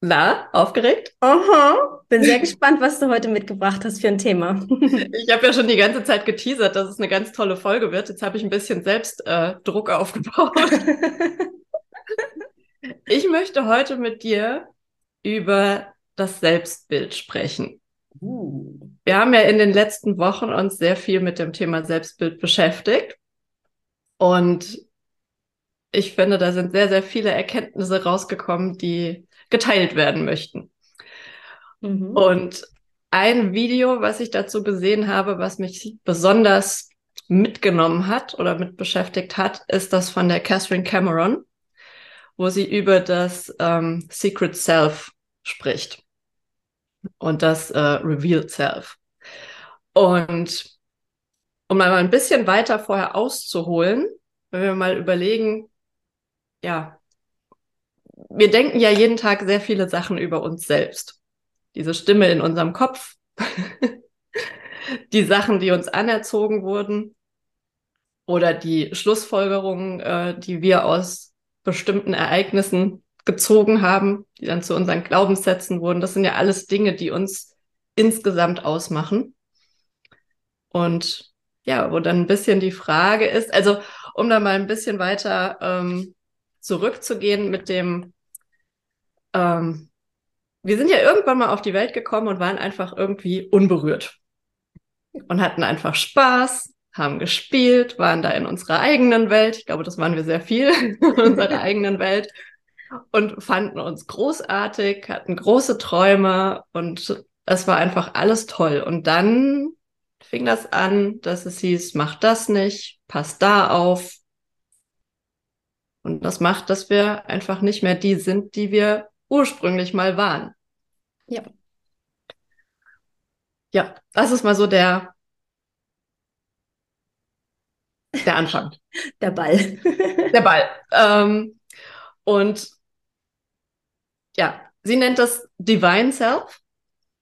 Na, aufgeregt? Aha. Bin sehr gespannt, was du heute mitgebracht hast für ein Thema. ich habe ja schon die ganze Zeit geteasert, dass es eine ganz tolle Folge wird. Jetzt habe ich ein bisschen selbst äh, Druck aufgebaut. ich möchte heute mit dir über das Selbstbild sprechen. Uh. Wir haben ja in den letzten Wochen uns sehr viel mit dem Thema Selbstbild beschäftigt. Und ich finde, da sind sehr, sehr viele Erkenntnisse rausgekommen, die geteilt werden möchten. Mhm. Und ein Video, was ich dazu gesehen habe, was mich besonders mitgenommen hat oder mit beschäftigt hat, ist das von der Catherine Cameron, wo sie über das ähm, Secret Self spricht und das äh, Revealed Self. Und um mal ein bisschen weiter vorher auszuholen, wenn wir mal überlegen, ja, wir denken ja jeden Tag sehr viele Sachen über uns selbst. Diese Stimme in unserem Kopf, die Sachen, die uns anerzogen wurden oder die Schlussfolgerungen, äh, die wir aus bestimmten Ereignissen gezogen haben, die dann zu unseren Glaubenssätzen wurden. Das sind ja alles Dinge, die uns insgesamt ausmachen. Und ja, wo dann ein bisschen die Frage ist, also um da mal ein bisschen weiter ähm, zurückzugehen mit dem, ähm, wir sind ja irgendwann mal auf die Welt gekommen und waren einfach irgendwie unberührt und hatten einfach Spaß, haben gespielt, waren da in unserer eigenen Welt. Ich glaube, das waren wir sehr viel in unserer eigenen Welt und fanden uns großartig, hatten große Träume und es war einfach alles toll. Und dann fing das an, dass es hieß, mach das nicht, pass da auf, und das macht, dass wir einfach nicht mehr die sind, die wir ursprünglich mal waren. Ja. Ja, das ist mal so der, der Anfang. Der Ball. der Ball. Ähm, und ja, sie nennt das Divine Self.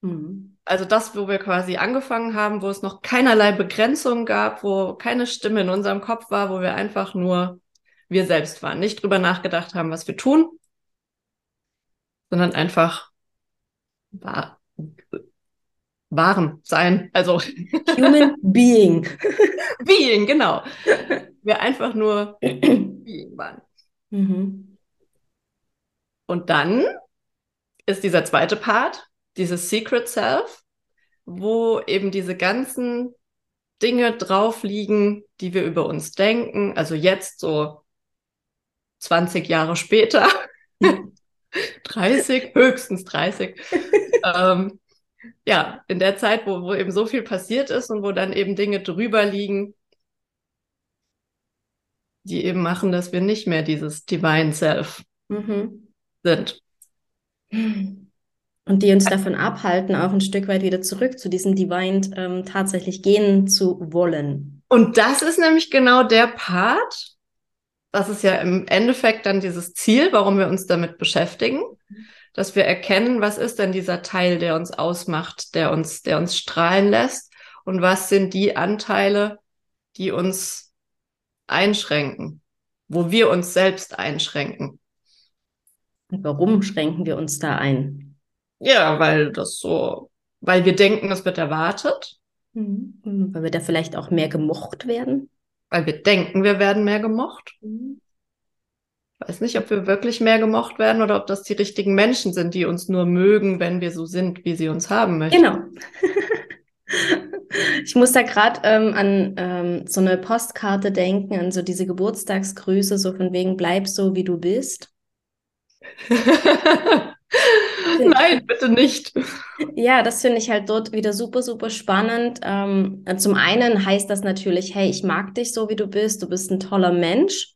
Mhm. Also das, wo wir quasi angefangen haben, wo es noch keinerlei Begrenzungen gab, wo keine Stimme in unserem Kopf war, wo wir einfach nur wir selbst waren. Nicht drüber nachgedacht haben, was wir tun, sondern einfach war, waren, sein. Also Human Being. Being, genau. Wir einfach nur Being waren. Mhm. Und dann ist dieser zweite Part, dieses Secret Self, wo eben diese ganzen Dinge drauf liegen, die wir über uns denken. Also jetzt so 20 Jahre später, 30, höchstens 30, ähm, ja, in der Zeit, wo, wo eben so viel passiert ist und wo dann eben Dinge drüber liegen, die eben machen, dass wir nicht mehr dieses Divine Self mhm. sind. Und die uns davon abhalten, auch ein Stück weit wieder zurück zu diesem Divine ähm, tatsächlich gehen zu wollen. Und das ist nämlich genau der Part, das ist ja im Endeffekt dann dieses Ziel, warum wir uns damit beschäftigen, dass wir erkennen, was ist denn dieser Teil, der uns ausmacht, der uns, der uns strahlen lässt und was sind die Anteile, die uns einschränken, wo wir uns selbst einschränken. Und warum schränken wir uns da ein? Ja, weil das so, weil wir denken, es wird erwartet. Mhm. Weil wir da vielleicht auch mehr gemocht werden. Weil wir denken, wir werden mehr gemocht. Mhm. Ich weiß nicht, ob wir wirklich mehr gemocht werden oder ob das die richtigen Menschen sind, die uns nur mögen, wenn wir so sind, wie sie uns haben möchten. Genau. ich muss da gerade ähm, an ähm, so eine Postkarte denken, an so diese Geburtstagsgrüße, so von wegen, bleib so, wie du bist. Nein, bitte nicht. Ja, das finde ich halt dort wieder super, super spannend. Ähm, zum einen heißt das natürlich, hey, ich mag dich so, wie du bist, du bist ein toller Mensch.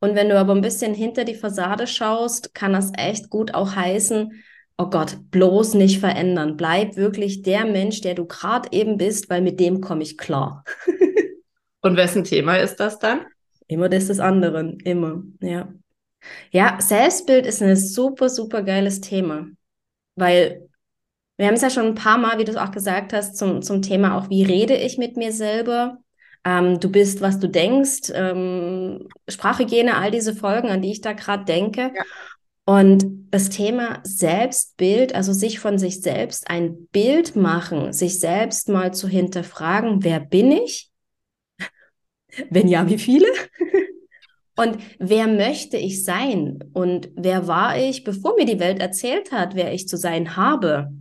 Und wenn du aber ein bisschen hinter die Fassade schaust, kann das echt gut auch heißen, oh Gott, bloß nicht verändern. Bleib wirklich der Mensch, der du gerade eben bist, weil mit dem komme ich klar. Und wessen Thema ist das dann? Immer das des anderen, immer, ja. Ja, Selbstbild ist ein super, super geiles Thema, weil wir haben es ja schon ein paar Mal, wie du es auch gesagt hast, zum, zum Thema auch, wie rede ich mit mir selber? Ähm, du bist, was du denkst, ähm, Sprachhygiene, all diese Folgen, an die ich da gerade denke. Ja. Und das Thema Selbstbild, also sich von sich selbst ein Bild machen, sich selbst mal zu hinterfragen, wer bin ich? Wenn ja, wie viele? Und wer möchte ich sein? Und wer war ich, bevor mir die Welt erzählt hat, wer ich zu sein habe?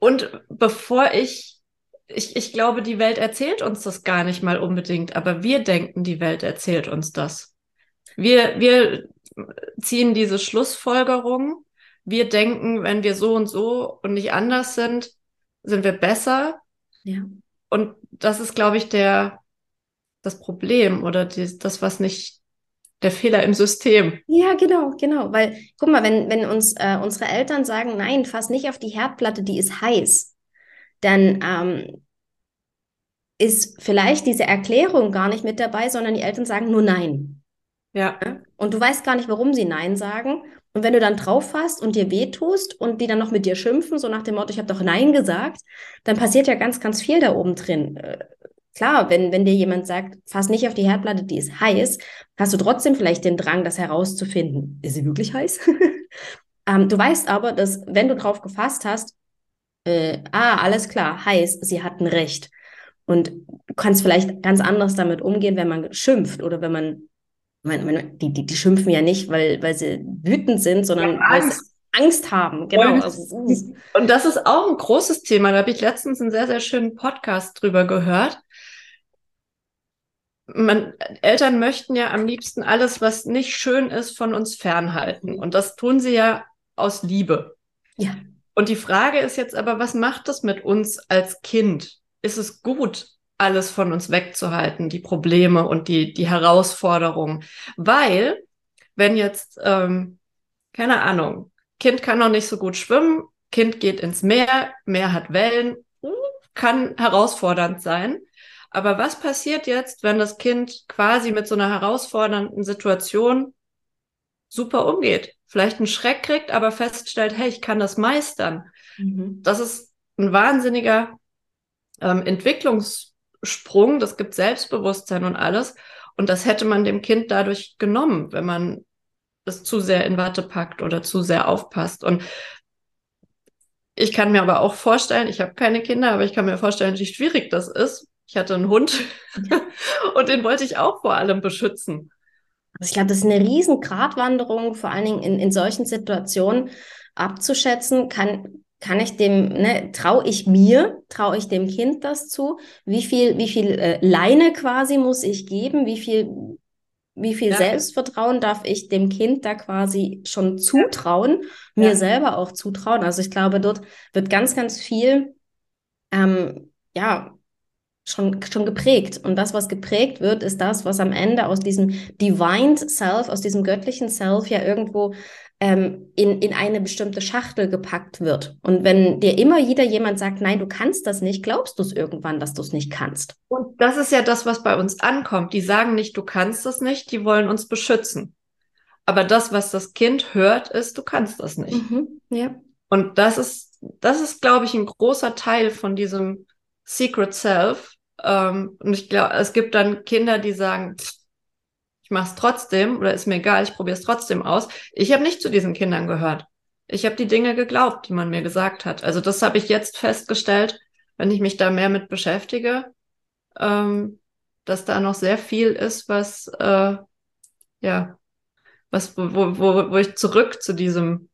Und bevor ich, ich, ich glaube, die Welt erzählt uns das gar nicht mal unbedingt, aber wir denken, die Welt erzählt uns das. Wir, wir ziehen diese Schlussfolgerung. Wir denken, wenn wir so und so und nicht anders sind, sind wir besser. Ja. Und das ist, glaube ich, der, das Problem oder die, das, was nicht der Fehler im System. Ja, genau, genau. Weil, guck mal, wenn, wenn uns äh, unsere Eltern sagen, nein, fass nicht auf die Herdplatte, die ist heiß, dann ähm, ist vielleicht diese Erklärung gar nicht mit dabei, sondern die Eltern sagen nur nein. Ja. Und du weißt gar nicht, warum sie nein sagen. Und wenn du dann drauf fasst und dir wehtust und die dann noch mit dir schimpfen, so nach dem Motto, ich habe doch Nein gesagt, dann passiert ja ganz, ganz viel da oben drin. Klar, wenn, wenn dir jemand sagt, fass nicht auf die Herdplatte, die ist heiß, hast du trotzdem vielleicht den Drang, das herauszufinden. Ist sie wirklich heiß? ähm, du weißt aber, dass wenn du drauf gefasst hast, äh, ah, alles klar, heiß, sie hatten recht. Und du kannst vielleicht ganz anders damit umgehen, wenn man schimpft oder wenn man, man, man die, die, die schimpfen ja nicht, weil, weil sie wütend sind, sondern ja, weil sie Angst haben. Genau. Also, und das ist auch ein großes Thema. Da habe ich letztens einen sehr, sehr schönen Podcast drüber gehört man, Eltern möchten ja am liebsten alles, was nicht schön ist, von uns fernhalten. Und das tun sie ja aus Liebe. Ja. Und die Frage ist jetzt aber, was macht das mit uns als Kind? Ist es gut, alles von uns wegzuhalten, die Probleme und die, die Herausforderungen? Weil, wenn jetzt, ähm, keine Ahnung, Kind kann noch nicht so gut schwimmen, Kind geht ins Meer, Meer hat Wellen, uh, kann herausfordernd sein. Aber was passiert jetzt, wenn das Kind quasi mit so einer herausfordernden Situation super umgeht? Vielleicht einen Schreck kriegt, aber feststellt, hey, ich kann das meistern. Mhm. Das ist ein wahnsinniger ähm, Entwicklungssprung. Das gibt Selbstbewusstsein und alles. Und das hätte man dem Kind dadurch genommen, wenn man es zu sehr in Watte packt oder zu sehr aufpasst. Und ich kann mir aber auch vorstellen, ich habe keine Kinder, aber ich kann mir vorstellen, wie schwierig das ist, ich hatte einen Hund und den wollte ich auch vor allem beschützen. Also ich glaube, das ist eine riesen Gratwanderung, vor allen Dingen in, in solchen Situationen abzuschätzen, kann, kann ich dem, ne, traue ich mir, traue ich dem Kind das zu? Wie viel, wie viel äh, Leine quasi muss ich geben? Wie viel, wie viel ja. Selbstvertrauen darf ich dem Kind da quasi schon zutrauen, ja. mir ja. selber auch zutrauen? Also ich glaube, dort wird ganz, ganz viel, ähm, ja, schon, schon geprägt. Und das, was geprägt wird, ist das, was am Ende aus diesem Divine Self, aus diesem göttlichen Self ja irgendwo ähm, in, in eine bestimmte Schachtel gepackt wird. Und wenn dir immer wieder jemand sagt, nein, du kannst das nicht, glaubst du es irgendwann, dass du es nicht kannst. Und das ist ja das, was bei uns ankommt. Die sagen nicht, du kannst das nicht, die wollen uns beschützen. Aber das, was das Kind hört, ist, du kannst das nicht. Mhm, ja. Und das ist, das ist, glaube ich, ein großer Teil von diesem Secret Self, ähm, und ich glaube, es gibt dann Kinder, die sagen, ich mache es trotzdem oder ist mir egal, ich probiere es trotzdem aus. Ich habe nicht zu diesen Kindern gehört. Ich habe die Dinge geglaubt, die man mir gesagt hat. Also das habe ich jetzt festgestellt, wenn ich mich da mehr mit beschäftige, ähm, dass da noch sehr viel ist, was äh, ja, was wo, wo, wo ich zurück zu diesem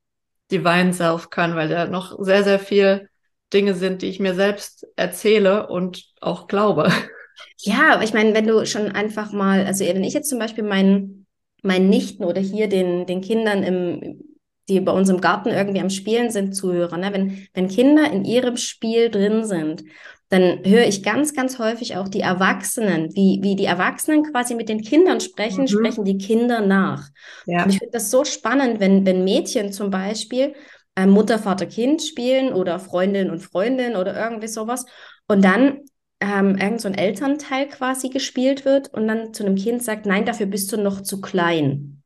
Divine Self kann, weil da noch sehr, sehr viel Dinge sind, die ich mir selbst erzähle und auch glaube. Ja, ich meine, wenn du schon einfach mal, also wenn ich jetzt zum Beispiel meinen, meinen Nichten oder hier den, den Kindern im, die bei uns im Garten irgendwie am Spielen sind, zuhöre, ne? wenn, wenn Kinder in ihrem Spiel drin sind, dann höre ich ganz, ganz häufig auch die Erwachsenen, wie, wie die Erwachsenen quasi mit den Kindern sprechen, mhm. sprechen die Kinder nach. Ja. Und ich finde das so spannend, wenn, wenn Mädchen zum Beispiel Mutter, Vater, Kind spielen oder Freundin und Freundin oder irgendwie sowas. Und dann ähm, irgend so ein Elternteil quasi gespielt wird und dann zu einem Kind sagt, nein, dafür bist du noch zu klein.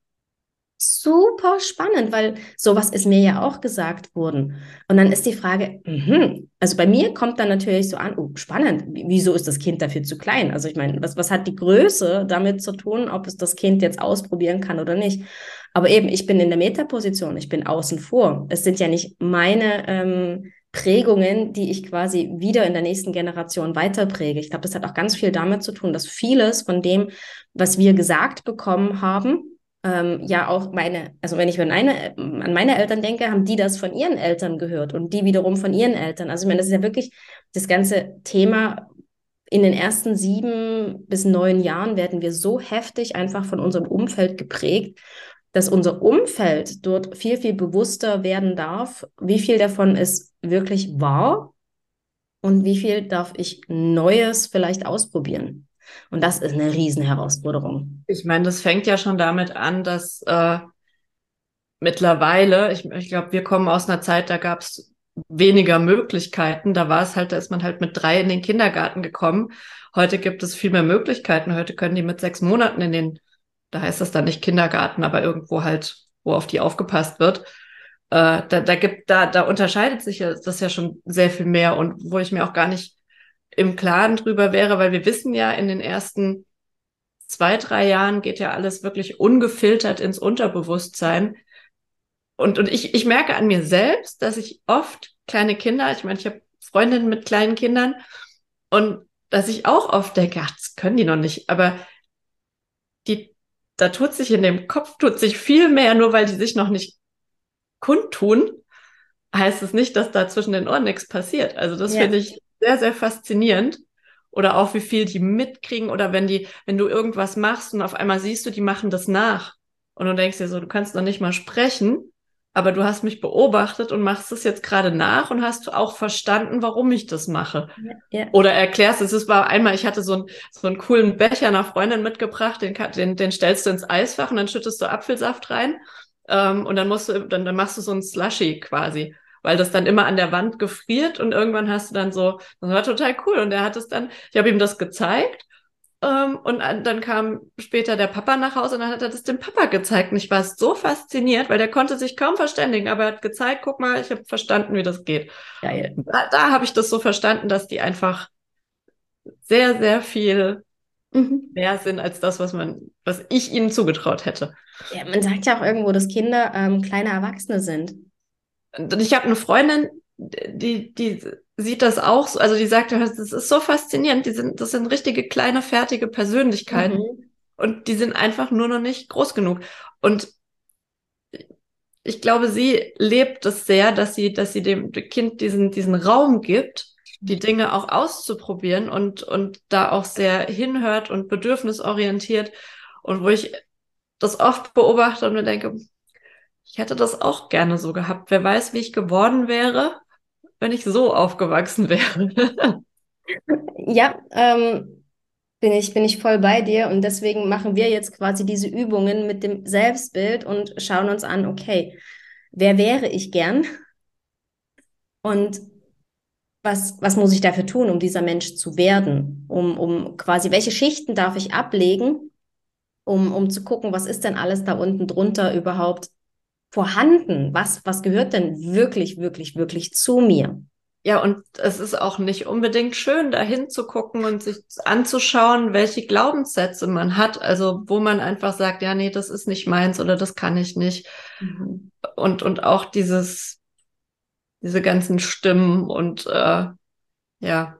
Super spannend, weil sowas ist mir ja auch gesagt worden. Und dann ist die Frage, mh, also bei mir kommt dann natürlich so an, oh, spannend, wieso ist das Kind dafür zu klein? Also ich meine, was, was hat die Größe damit zu tun, ob es das Kind jetzt ausprobieren kann oder nicht? Aber eben, ich bin in der Metaposition, ich bin außen vor. Es sind ja nicht meine ähm, Prägungen, die ich quasi wieder in der nächsten Generation weiterpräge. Ich glaube, das hat auch ganz viel damit zu tun, dass vieles von dem, was wir gesagt bekommen haben, ähm, ja auch meine, also wenn ich an meine, an meine Eltern denke, haben die das von ihren Eltern gehört und die wiederum von ihren Eltern. Also ich meine, das ist ja wirklich das ganze Thema. In den ersten sieben bis neun Jahren werden wir so heftig einfach von unserem Umfeld geprägt, dass unser Umfeld dort viel, viel bewusster werden darf, wie viel davon ist wirklich wahr und wie viel darf ich Neues vielleicht ausprobieren. Und das ist eine Riesenherausforderung. Ich meine, das fängt ja schon damit an, dass äh, mittlerweile, ich, ich glaube, wir kommen aus einer Zeit, da gab es weniger Möglichkeiten. Da war es halt, da ist man halt mit drei in den Kindergarten gekommen. Heute gibt es viel mehr Möglichkeiten. Heute können die mit sechs Monaten in den, da heißt das dann nicht Kindergarten, aber irgendwo halt, wo auf die aufgepasst wird. Äh, da, da gibt, da, da unterscheidet sich das ja schon sehr viel mehr und wo ich mir auch gar nicht im Klaren drüber wäre, weil wir wissen ja, in den ersten zwei, drei Jahren geht ja alles wirklich ungefiltert ins Unterbewusstsein. Und, und ich, ich merke an mir selbst, dass ich oft kleine Kinder, ich meine, ich habe Freundinnen mit kleinen Kindern und dass ich auch oft denke, ach, das können die noch nicht, aber die, da tut sich in dem Kopf, tut sich viel mehr, nur weil die sich noch nicht kundtun, heißt es nicht, dass da zwischen den Ohren nichts passiert. Also das ja. finde ich sehr, sehr faszinierend. Oder auch wie viel die mitkriegen oder wenn die, wenn du irgendwas machst und auf einmal siehst du, die machen das nach. Und du denkst dir so, du kannst noch nicht mal sprechen, aber du hast mich beobachtet und machst es jetzt gerade nach und hast auch verstanden, warum ich das mache. Ja. Oder erklärst es. Es war einmal, ich hatte so, ein, so einen coolen Becher einer Freundin mitgebracht, den, den, den stellst du ins Eisfach und dann schüttest du Apfelsaft rein. Ähm, und dann musst du, dann, dann machst du so ein Slushy quasi weil das dann immer an der Wand gefriert und irgendwann hast du dann so, das war total cool und er hat es dann, ich habe ihm das gezeigt und dann kam später der Papa nach Hause und dann hat er das dem Papa gezeigt und ich war so fasziniert, weil der konnte sich kaum verständigen, aber er hat gezeigt, guck mal, ich habe verstanden, wie das geht. Geil. Da, da habe ich das so verstanden, dass die einfach sehr, sehr viel mhm. mehr sind als das, was man, was ich ihnen zugetraut hätte. Ja, man sagt ja auch irgendwo, dass Kinder ähm, kleine Erwachsene sind. Ich habe eine Freundin, die, die sieht das auch so, also die sagt, das ist so faszinierend, die sind, das sind richtige kleine, fertige Persönlichkeiten. Mhm. Und die sind einfach nur noch nicht groß genug. Und ich glaube, sie lebt es sehr, dass sie, dass sie dem Kind diesen, diesen Raum gibt, die Dinge auch auszuprobieren und, und da auch sehr hinhört und bedürfnisorientiert. Und wo ich das oft beobachte und mir denke, ich hätte das auch gerne so gehabt. Wer weiß, wie ich geworden wäre, wenn ich so aufgewachsen wäre. ja, ähm, bin ich, bin ich voll bei dir und deswegen machen wir jetzt quasi diese Übungen mit dem Selbstbild und schauen uns an, okay, wer wäre ich gern? Und was, was muss ich dafür tun, um dieser Mensch zu werden? Um, um quasi, welche Schichten darf ich ablegen, um, um zu gucken, was ist denn alles da unten drunter überhaupt vorhanden? Was, was gehört denn wirklich, wirklich, wirklich zu mir? Ja, und es ist auch nicht unbedingt schön, da hinzugucken und sich anzuschauen, welche Glaubenssätze man hat. Also, wo man einfach sagt, ja, nee, das ist nicht meins oder das kann ich nicht. Mhm. Und, und auch dieses, diese ganzen Stimmen und äh, ja.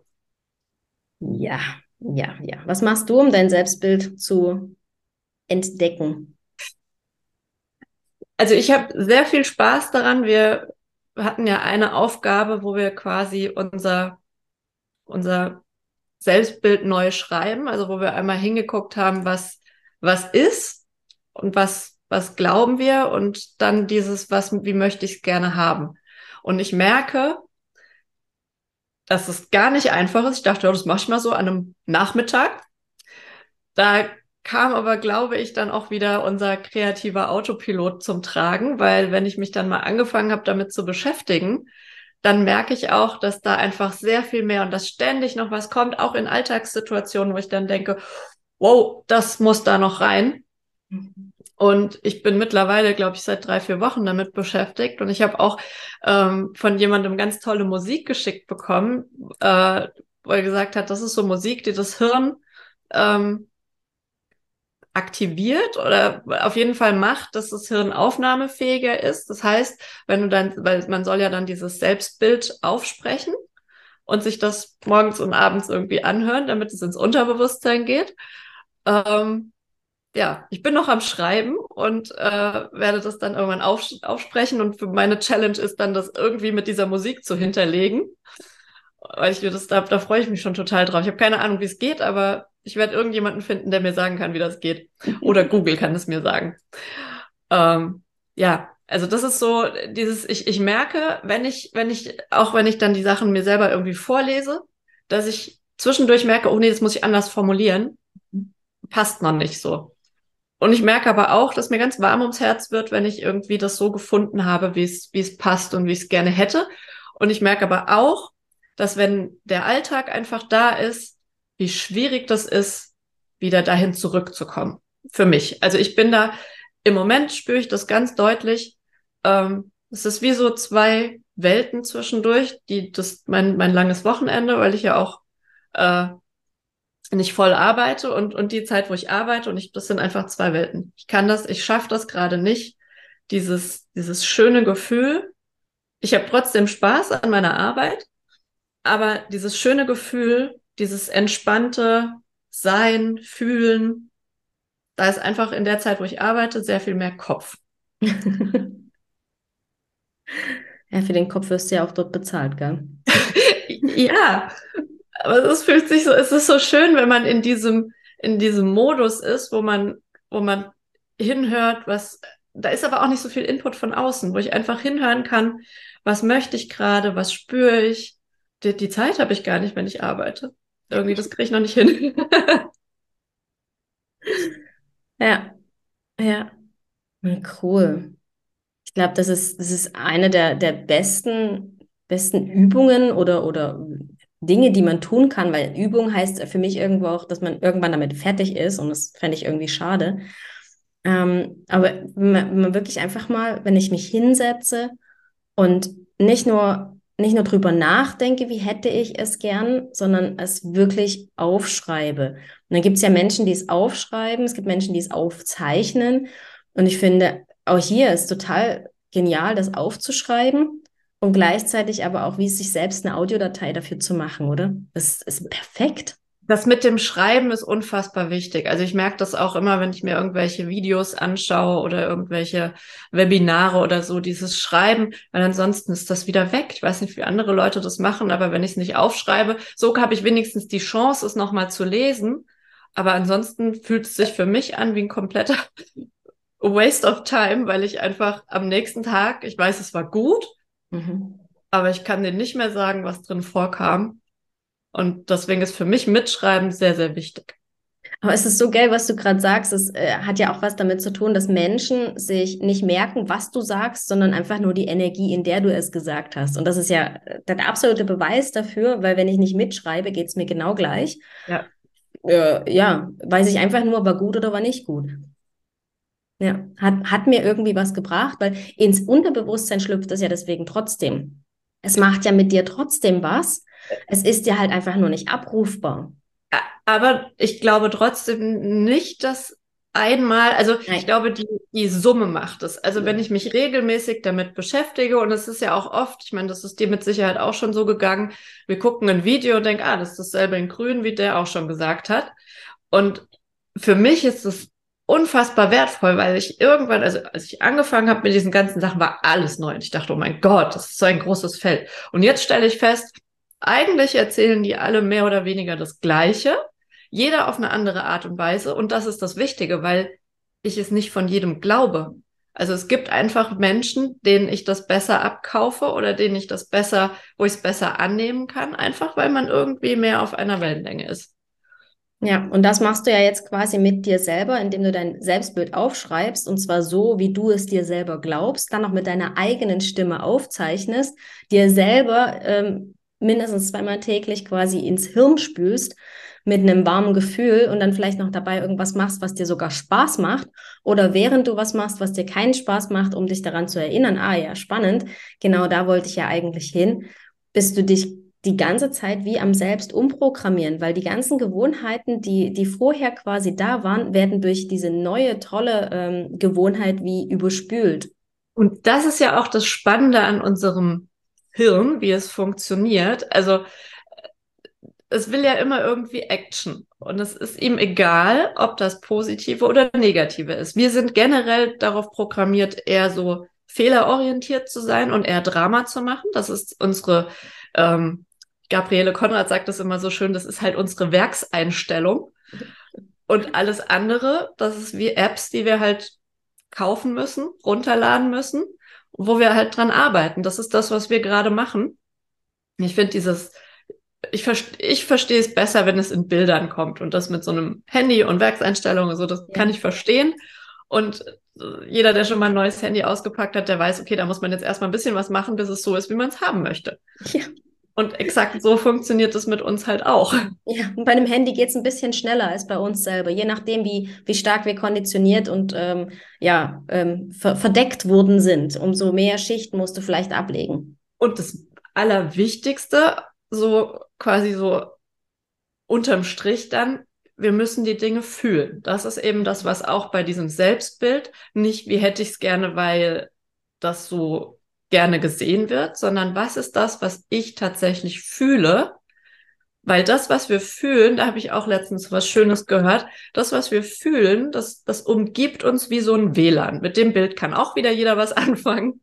Ja, ja, ja. Was machst du, um dein Selbstbild zu entdecken? Also ich habe sehr viel Spaß daran. Wir hatten ja eine Aufgabe, wo wir quasi unser, unser Selbstbild neu schreiben, also wo wir einmal hingeguckt haben, was, was ist und was, was glauben wir und dann dieses, was, wie möchte ich es gerne haben. Und ich merke, dass es gar nicht einfach ist. Ich dachte, ja, das mache ich mal so an einem Nachmittag. Da kam aber, glaube ich, dann auch wieder unser kreativer Autopilot zum Tragen, weil wenn ich mich dann mal angefangen habe, damit zu beschäftigen, dann merke ich auch, dass da einfach sehr viel mehr und dass ständig noch was kommt, auch in Alltagssituationen, wo ich dann denke, wow, das muss da noch rein. Und ich bin mittlerweile, glaube ich, seit drei, vier Wochen damit beschäftigt. Und ich habe auch ähm, von jemandem ganz tolle Musik geschickt bekommen, äh, wo er gesagt hat, das ist so Musik, die das Hirn ähm, aktiviert oder auf jeden Fall macht, dass das Hirn aufnahmefähiger ist. Das heißt, wenn du dann, weil man soll ja dann dieses Selbstbild aufsprechen und sich das morgens und abends irgendwie anhören, damit es ins Unterbewusstsein geht. Ähm, ja, ich bin noch am Schreiben und äh, werde das dann irgendwann auf, aufsprechen. Und für meine Challenge ist dann, das irgendwie mit dieser Musik zu hinterlegen. Weil ich das, da, da freue ich mich schon total drauf. Ich habe keine Ahnung, wie es geht, aber ich werde irgendjemanden finden, der mir sagen kann, wie das geht. Oder Google kann es mir sagen. Ähm, ja, also das ist so dieses, ich, ich merke, wenn ich, wenn ich, auch wenn ich dann die Sachen mir selber irgendwie vorlese, dass ich zwischendurch merke, oh nee, das muss ich anders formulieren. Passt noch nicht so. Und ich merke aber auch, dass mir ganz warm ums Herz wird, wenn ich irgendwie das so gefunden habe, wie es, wie es passt und wie ich es gerne hätte. Und ich merke aber auch, dass wenn der Alltag einfach da ist, wie schwierig das ist, wieder dahin zurückzukommen. Für mich. Also ich bin da, im Moment spüre ich das ganz deutlich. Ähm, es ist wie so zwei Welten zwischendurch, die das mein, mein langes Wochenende, weil ich ja auch äh, nicht voll arbeite und, und die Zeit, wo ich arbeite und ich, das sind einfach zwei Welten. Ich kann das, ich schaffe das gerade nicht, dieses, dieses schöne Gefühl. Ich habe trotzdem Spaß an meiner Arbeit, aber dieses schöne Gefühl, dieses entspannte Sein, Fühlen, da ist einfach in der Zeit, wo ich arbeite, sehr viel mehr Kopf. ja, für den Kopf wirst du ja auch dort bezahlt, gell? ja, aber es fühlt sich so, es ist so schön, wenn man in diesem, in diesem Modus ist, wo man, wo man hinhört, was, da ist aber auch nicht so viel Input von außen, wo ich einfach hinhören kann, was möchte ich gerade, was spüre ich. Die, die Zeit habe ich gar nicht, wenn ich arbeite. Irgendwie, das kriege ich noch nicht hin. ja, ja. Cool. Ich glaube, das ist, das ist eine der, der besten, besten Übungen oder, oder Dinge, die man tun kann, weil Übung heißt für mich irgendwo auch, dass man irgendwann damit fertig ist und das fände ich irgendwie schade. Ähm, aber man, man wirklich einfach mal, wenn ich mich hinsetze und nicht nur nicht nur drüber nachdenke, wie hätte ich es gern, sondern es wirklich aufschreibe. Und dann gibt es ja Menschen, die es aufschreiben, es gibt Menschen, die es aufzeichnen. Und ich finde, auch hier ist total genial, das aufzuschreiben und gleichzeitig aber auch, wie es sich selbst eine Audiodatei dafür zu machen, oder? Das ist perfekt. Das mit dem Schreiben ist unfassbar wichtig. Also ich merke das auch immer, wenn ich mir irgendwelche Videos anschaue oder irgendwelche Webinare oder so, dieses Schreiben, weil ansonsten ist das wieder weg. Ich weiß nicht, wie andere Leute das machen, aber wenn ich es nicht aufschreibe, so habe ich wenigstens die Chance, es nochmal zu lesen. Aber ansonsten fühlt es sich für mich an wie ein kompletter Waste of Time, weil ich einfach am nächsten Tag, ich weiß, es war gut, mhm. aber ich kann dir nicht mehr sagen, was drin vorkam. Und deswegen ist für mich Mitschreiben sehr, sehr wichtig. Aber es ist so geil, was du gerade sagst. Es äh, hat ja auch was damit zu tun, dass Menschen sich nicht merken, was du sagst, sondern einfach nur die Energie, in der du es gesagt hast. Und das ist ja der absolute Beweis dafür, weil wenn ich nicht mitschreibe, geht es mir genau gleich. Ja. Äh, ja, weiß ich einfach nur, war gut oder war nicht gut. Ja, hat, hat mir irgendwie was gebracht, weil ins Unterbewusstsein schlüpft es ja deswegen trotzdem. Es macht ja mit dir trotzdem was. Es ist ja halt einfach nur nicht abrufbar. Aber ich glaube trotzdem nicht, dass einmal, also Nein. ich glaube, die, die Summe macht es. Also wenn ich mich regelmäßig damit beschäftige, und es ist ja auch oft, ich meine, das ist dir mit Sicherheit auch schon so gegangen, wir gucken ein Video und denken, ah, das ist dasselbe in Grün, wie der auch schon gesagt hat. Und für mich ist es unfassbar wertvoll, weil ich irgendwann, also als ich angefangen habe mit diesen ganzen Sachen, war alles neu. Und ich dachte, oh mein Gott, das ist so ein großes Feld. Und jetzt stelle ich fest, eigentlich erzählen die alle mehr oder weniger das Gleiche, jeder auf eine andere Art und Weise. Und das ist das Wichtige, weil ich es nicht von jedem glaube. Also es gibt einfach Menschen, denen ich das besser abkaufe oder denen ich das besser, wo ich es besser annehmen kann, einfach weil man irgendwie mehr auf einer Wellenlänge ist. Ja, und das machst du ja jetzt quasi mit dir selber, indem du dein Selbstbild aufschreibst und zwar so, wie du es dir selber glaubst, dann auch mit deiner eigenen Stimme aufzeichnest, dir selber ähm, mindestens zweimal täglich quasi ins Hirn spülst mit einem warmen Gefühl und dann vielleicht noch dabei irgendwas machst, was dir sogar Spaß macht oder während du was machst, was dir keinen Spaß macht, um dich daran zu erinnern, ah ja, spannend, genau da wollte ich ja eigentlich hin, bis du dich die ganze Zeit wie am Selbst umprogrammieren, weil die ganzen Gewohnheiten, die, die vorher quasi da waren, werden durch diese neue, tolle ähm, Gewohnheit wie überspült. Und das ist ja auch das Spannende an unserem Hirn, wie es funktioniert. Also es will ja immer irgendwie Action. Und es ist ihm egal, ob das positive oder negative ist. Wir sind generell darauf programmiert, eher so fehlerorientiert zu sein und eher Drama zu machen. Das ist unsere ähm, Gabriele Konrad sagt das immer so schön, das ist halt unsere Werkseinstellung. Und alles andere, das ist wie Apps, die wir halt kaufen müssen, runterladen müssen, wo wir halt dran arbeiten. Das ist das, was wir gerade machen. Ich finde dieses, ich, verste, ich verstehe es besser, wenn es in Bildern kommt und das mit so einem Handy und Werkseinstellungen, so, das ja. kann ich verstehen. Und jeder, der schon mal ein neues Handy ausgepackt hat, der weiß, okay, da muss man jetzt erstmal ein bisschen was machen, bis es so ist, wie man es haben möchte. Ja. Und exakt so funktioniert es mit uns halt auch. Ja, und bei einem Handy geht es ein bisschen schneller als bei uns selber, je nachdem, wie, wie stark wir konditioniert und ähm, ja, ähm, ver verdeckt worden sind. Umso mehr Schichten musst du vielleicht ablegen. Und das Allerwichtigste, so quasi so unterm Strich dann, wir müssen die Dinge fühlen. Das ist eben das, was auch bei diesem Selbstbild nicht, wie hätte ich es gerne, weil das so gerne gesehen wird, sondern was ist das, was ich tatsächlich fühle? Weil das, was wir fühlen, da habe ich auch letztens was Schönes gehört, das, was wir fühlen, das, das umgibt uns wie so ein WLAN. Mit dem Bild kann auch wieder jeder was anfangen.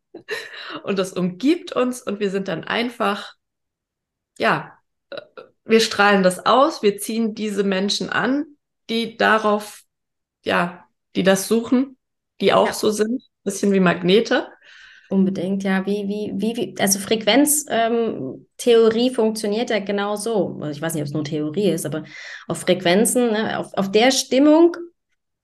Und das umgibt uns und wir sind dann einfach, ja, wir strahlen das aus, wir ziehen diese Menschen an, die darauf, ja, die das suchen, die auch ja. so sind, bisschen wie Magnete. Unbedingt, ja. Wie, wie, wie, wie also Frequenztheorie ähm, funktioniert ja genau so. Also ich weiß nicht, ob es nur Theorie ist, aber auf Frequenzen, ne, auf, auf der Stimmung,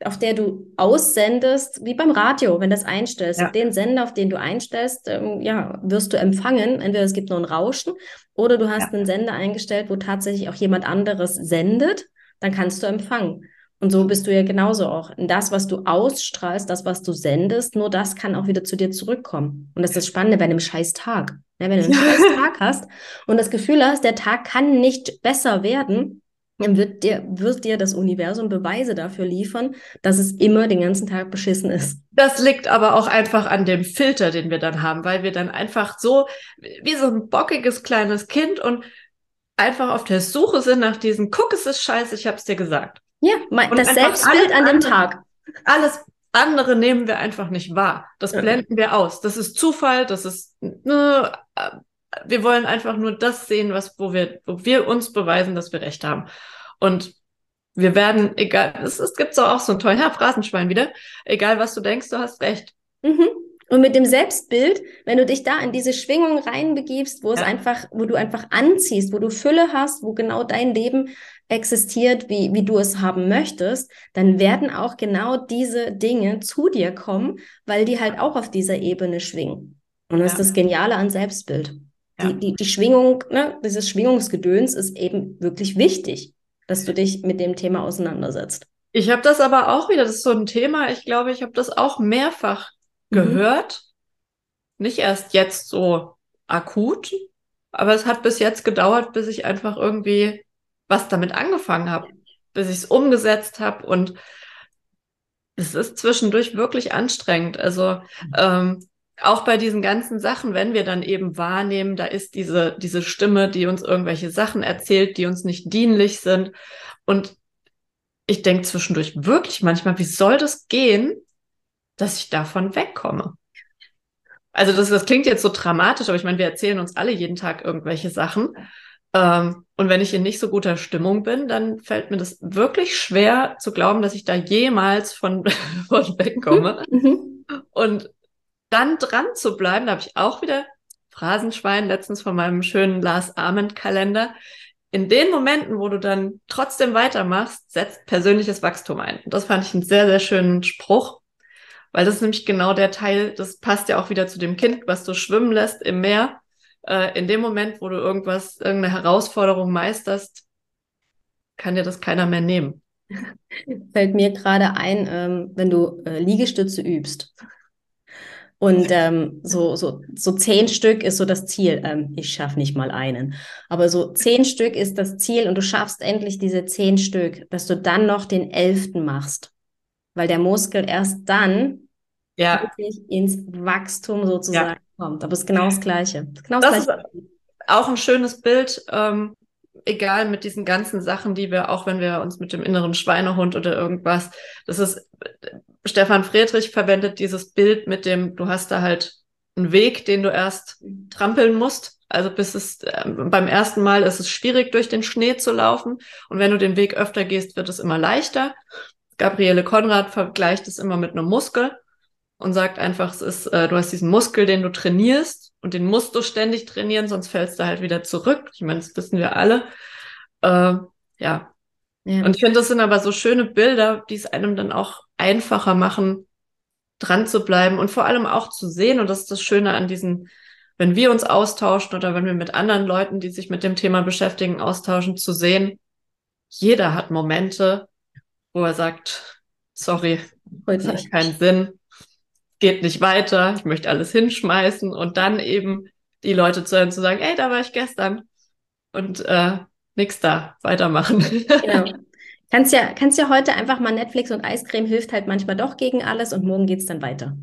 auf der du aussendest, wie beim Radio, wenn du das einstellst, ja. auf den Sender, auf den du einstellst, ähm, ja, wirst du empfangen. Entweder es gibt nur ein Rauschen oder du hast ja. einen Sender eingestellt, wo tatsächlich auch jemand anderes sendet, dann kannst du empfangen. Und so bist du ja genauso auch. Und das, was du ausstrahlst, das, was du sendest, nur das kann auch wieder zu dir zurückkommen. Und das ist das Spannende bei einem scheiß Tag. Ja, wenn du einen scheiß Tag hast und das Gefühl hast, der Tag kann nicht besser werden, dann wird dir, wird dir das Universum Beweise dafür liefern, dass es immer den ganzen Tag beschissen ist. Das liegt aber auch einfach an dem Filter, den wir dann haben, weil wir dann einfach so wie so ein bockiges kleines Kind und einfach auf der Suche sind nach diesem, guck, es ist scheiße, ich hab's dir gesagt. Ja, mein, das Selbstbild an dem Tag. Alles andere nehmen wir einfach nicht wahr. Das ja. blenden wir aus. Das ist Zufall, das ist, ne, wir wollen einfach nur das sehen, was, wo wir, wo wir uns beweisen, dass wir recht haben. Und wir werden, egal, es, es gibt so auch so einen tollen, Herr Phrasenschwein wieder, egal was du denkst, du hast recht. Mhm. Und mit dem Selbstbild, wenn du dich da in diese Schwingung reinbegibst, wo es einfach, wo du einfach anziehst, wo du Fülle hast, wo genau dein Leben existiert, wie, wie du es haben möchtest, dann werden auch genau diese Dinge zu dir kommen, weil die halt auch auf dieser Ebene schwingen. Und das ja. ist das Geniale an Selbstbild. Ja. Die, die, die Schwingung, ne, dieses Schwingungsgedöns ist eben wirklich wichtig, dass du dich mit dem Thema auseinandersetzt. Ich habe das aber auch wieder, das ist so ein Thema, ich glaube, ich habe das auch mehrfach Mhm. gehört. Mhm. Nicht erst jetzt so akut, aber es hat bis jetzt gedauert, bis ich einfach irgendwie was damit angefangen habe, bis ich es umgesetzt habe und es ist zwischendurch wirklich anstrengend. Also ähm, auch bei diesen ganzen Sachen, wenn wir dann eben wahrnehmen, da ist diese, diese Stimme, die uns irgendwelche Sachen erzählt, die uns nicht dienlich sind. Und ich denke zwischendurch wirklich manchmal, wie soll das gehen, dass ich davon wegkomme. Also das, das klingt jetzt so dramatisch, aber ich meine, wir erzählen uns alle jeden Tag irgendwelche Sachen. Ähm, und wenn ich in nicht so guter Stimmung bin, dann fällt mir das wirklich schwer zu glauben, dass ich da jemals von, von wegkomme. Mhm. und dann dran zu bleiben, da habe ich auch wieder Phrasenschwein letztens von meinem schönen Lars Ament Kalender. in den Momenten, wo du dann trotzdem weitermachst, setzt persönliches Wachstum ein. Und das fand ich einen sehr, sehr schönen Spruch, weil das ist nämlich genau der Teil, das passt ja auch wieder zu dem Kind, was du schwimmen lässt im Meer. Äh, in dem Moment, wo du irgendwas, irgendeine Herausforderung meisterst, kann dir das keiner mehr nehmen. Fällt mir gerade ein, ähm, wenn du äh, Liegestütze übst. Und ähm, so, so, so zehn Stück ist so das Ziel. Ähm, ich schaffe nicht mal einen. Aber so zehn Stück ist das Ziel und du schaffst endlich diese zehn Stück, dass du dann noch den elften machst. Weil der Muskel erst dann ja. wirklich ins Wachstum sozusagen. Kommt. Aber es ist genau das Gleiche. Genau das, das Gleiche. ist auch ein schönes Bild. Ähm, egal mit diesen ganzen Sachen, die wir, auch wenn wir uns mit dem inneren Schweinehund oder irgendwas, das ist, Stefan Friedrich verwendet dieses Bild mit dem, du hast da halt einen Weg, den du erst trampeln musst. Also bis es äh, beim ersten Mal ist es schwierig, durch den Schnee zu laufen. Und wenn du den Weg öfter gehst, wird es immer leichter. Gabriele Konrad vergleicht es immer mit einem Muskel und sagt einfach, es ist, äh, du hast diesen Muskel, den du trainierst und den musst du ständig trainieren, sonst fällst du halt wieder zurück. Ich meine, das wissen wir alle. Äh, ja. ja. Und ich finde, das sind aber so schöne Bilder, die es einem dann auch einfacher machen, dran zu bleiben und vor allem auch zu sehen. Und das ist das Schöne an diesen, wenn wir uns austauschen oder wenn wir mit anderen Leuten, die sich mit dem Thema beschäftigen, austauschen, zu sehen, jeder hat Momente, wo er sagt, sorry, heute hat keinen Sinn, geht nicht weiter, ich möchte alles hinschmeißen und dann eben die Leute zu hören, zu sagen, ey, da war ich gestern und äh, nix da, weitermachen. Genau. Kannst ja, kannst ja heute einfach mal Netflix und Eiscreme hilft halt manchmal doch gegen alles und morgen geht's dann weiter.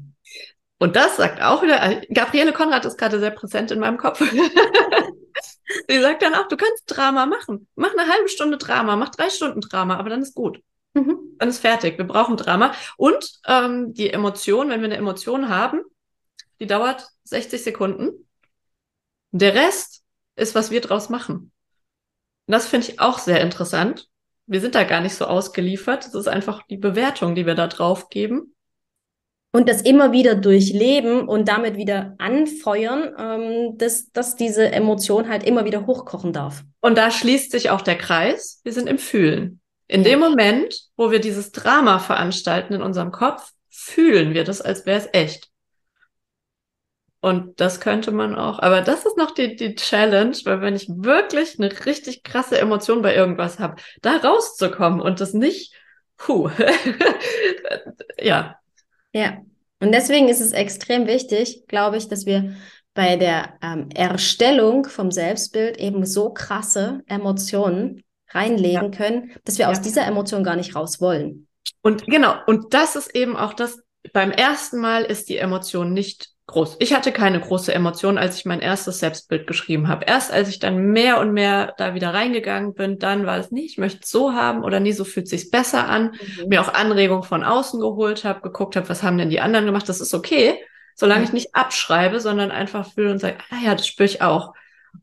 Und das sagt auch wieder, äh, Gabriele Konrad ist gerade sehr präsent in meinem Kopf. Sie sagt dann auch, du kannst Drama machen. Mach eine halbe Stunde Drama, mach drei Stunden Drama, aber dann ist gut. Mhm. Dann ist fertig. Wir brauchen Drama. Und ähm, die Emotion, wenn wir eine Emotion haben, die dauert 60 Sekunden. Der Rest ist, was wir draus machen. Und das finde ich auch sehr interessant. Wir sind da gar nicht so ausgeliefert. Das ist einfach die Bewertung, die wir da drauf geben. Und das immer wieder durchleben und damit wieder anfeuern, ähm, dass, dass diese Emotion halt immer wieder hochkochen darf. Und da schließt sich auch der Kreis. Wir sind im Fühlen. In dem Moment, wo wir dieses Drama veranstalten in unserem Kopf, fühlen wir das, als wäre es echt. Und das könnte man auch. Aber das ist noch die, die Challenge, weil wenn ich wirklich eine richtig krasse Emotion bei irgendwas habe, da rauszukommen und das nicht, puh, ja. Ja. Und deswegen ist es extrem wichtig, glaube ich, dass wir bei der ähm, Erstellung vom Selbstbild eben so krasse Emotionen reinlegen ja. können, dass wir ja. aus dieser Emotion gar nicht raus wollen. Und genau, und das ist eben auch das, beim ersten Mal ist die Emotion nicht groß. Ich hatte keine große Emotion, als ich mein erstes Selbstbild geschrieben habe. Erst als ich dann mehr und mehr da wieder reingegangen bin, dann war es nicht, ich möchte es so haben oder nie, so fühlt sich's besser an. Mhm. Mir auch Anregungen von außen geholt habe, geguckt habe, was haben denn die anderen gemacht. Das ist okay, solange mhm. ich nicht abschreibe, sondern einfach fühle und sage, ah ja, das spüre ich auch.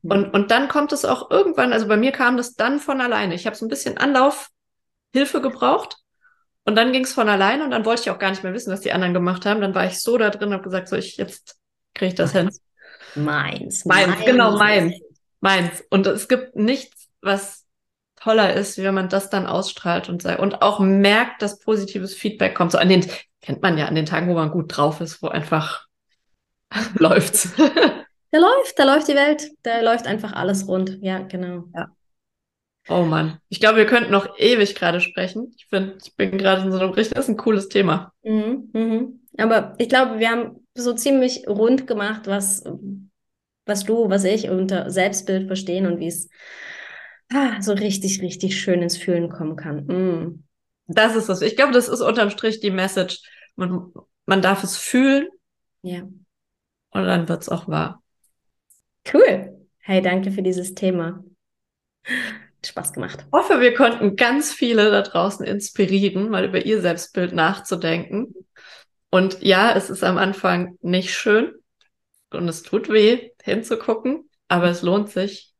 Und, und dann kommt es auch irgendwann, also bei mir kam das dann von alleine. Ich habe so ein bisschen Anlaufhilfe gebraucht und dann ging es von alleine und dann wollte ich auch gar nicht mehr wissen, was die anderen gemacht haben. Dann war ich so da drin und habe gesagt, so ich jetzt kriege ich das hin. Meins. Meins, meins genau, meins. Meins. Und es gibt nichts, was toller ist, wenn man das dann ausstrahlt und sagt und auch merkt, dass positives Feedback kommt. So an den kennt man ja an den Tagen, wo man gut drauf ist, wo einfach läuft's. Da läuft, da läuft die Welt, da läuft einfach alles rund. Ja, genau. Ja. Oh Mann. Ich glaube, wir könnten noch ewig gerade sprechen. Ich finde, ich bin gerade in so einem richtig, das ist ein cooles Thema. Mhm, mhm. Aber ich glaube, wir haben so ziemlich rund gemacht, was, was du, was ich unter Selbstbild verstehen und wie es ah, so richtig, richtig schön ins Fühlen kommen kann. Mhm. Das ist es. Ich glaube, das ist unterm Strich die Message. Man, man darf es fühlen. Ja. Und dann wird es auch wahr. Cool. Hey, danke für dieses Thema. Spaß gemacht. Ich hoffe, wir konnten ganz viele da draußen inspirieren, mal über ihr Selbstbild nachzudenken. Und ja, es ist am Anfang nicht schön und es tut weh, hinzugucken, aber es lohnt sich,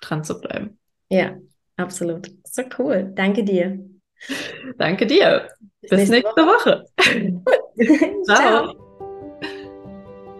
dran zu bleiben. Ja, absolut. So cool. Danke dir. Danke dir. Bis, Bis nächste, nächste, Woche. Woche. Ciao. Ciao.